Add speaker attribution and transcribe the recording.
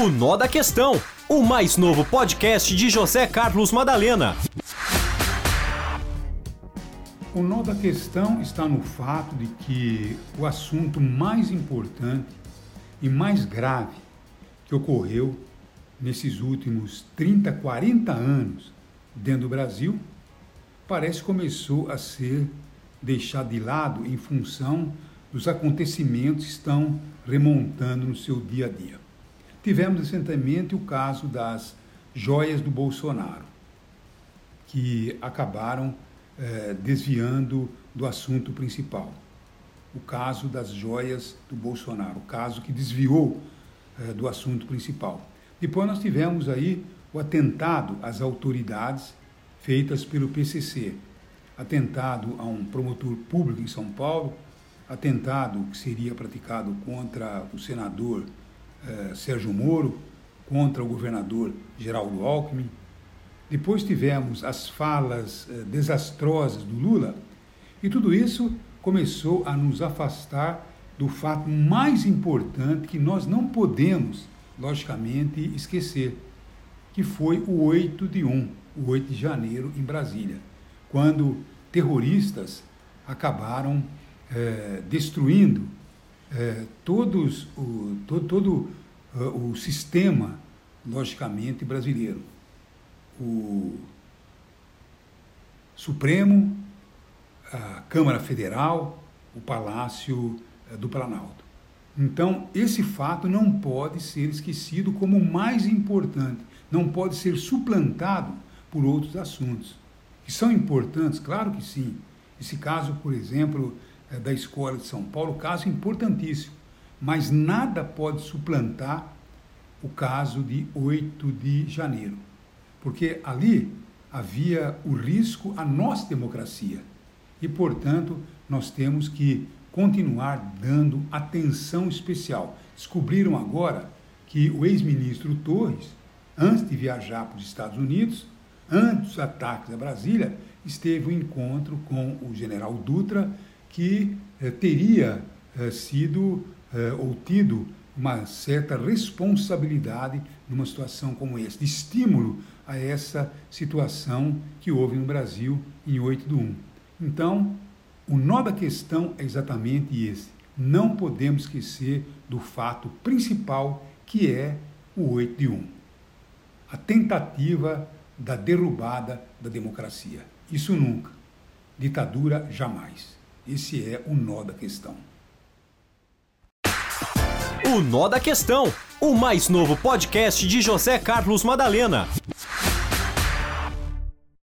Speaker 1: O Nó da Questão, o mais novo podcast de José Carlos Madalena.
Speaker 2: O nó da questão está no fato de que o assunto mais importante e mais grave que ocorreu nesses últimos 30, 40 anos dentro do Brasil parece começou a ser deixado de lado em função dos acontecimentos que estão remontando no seu dia a dia. Tivemos recentemente o caso das joias do Bolsonaro, que acabaram eh, desviando do assunto principal. O caso das joias do Bolsonaro, o caso que desviou eh, do assunto principal. Depois nós tivemos aí o atentado às autoridades feitas pelo PCC, atentado a um promotor público em São Paulo, atentado que seria praticado contra o senador eh, Sérgio Moro, contra o governador Geraldo Alckmin. Depois tivemos as falas eh, desastrosas do Lula, e tudo isso começou a nos afastar do fato mais importante que nós não podemos, logicamente, esquecer, que foi o 8 de 1, o 8 de janeiro em Brasília, quando terroristas acabaram é, destruindo é, todos o, todo, todo uh, o sistema, logicamente, brasileiro. O Supremo, a Câmara Federal, o Palácio uh, do Planalto. Então, esse fato não pode ser esquecido como o mais importante, não pode ser suplantado por outros assuntos. Que são importantes, claro que sim. Esse caso, por exemplo, é, da Escola de São Paulo, caso importantíssimo, mas nada pode suplantar o caso de 8 de janeiro, porque ali havia o risco à nossa democracia e, portanto, nós temos que continuar dando atenção especial. Descobriram agora que o ex-ministro Torres, antes de viajar para os Estados Unidos, antes dos ataques a Brasília, esteve em encontro com o general Dutra que eh, teria eh, sido eh, ou tido uma certa responsabilidade numa situação como essa, de estímulo a essa situação que houve no Brasil em 8 de 1. Então, o nó da questão é exatamente esse. Não podemos esquecer do fato principal que é o 8 de 1. A tentativa da derrubada da democracia. Isso nunca. Ditadura jamais. Esse é o nó da questão.
Speaker 1: O Nó da Questão, o mais novo podcast de José Carlos Madalena.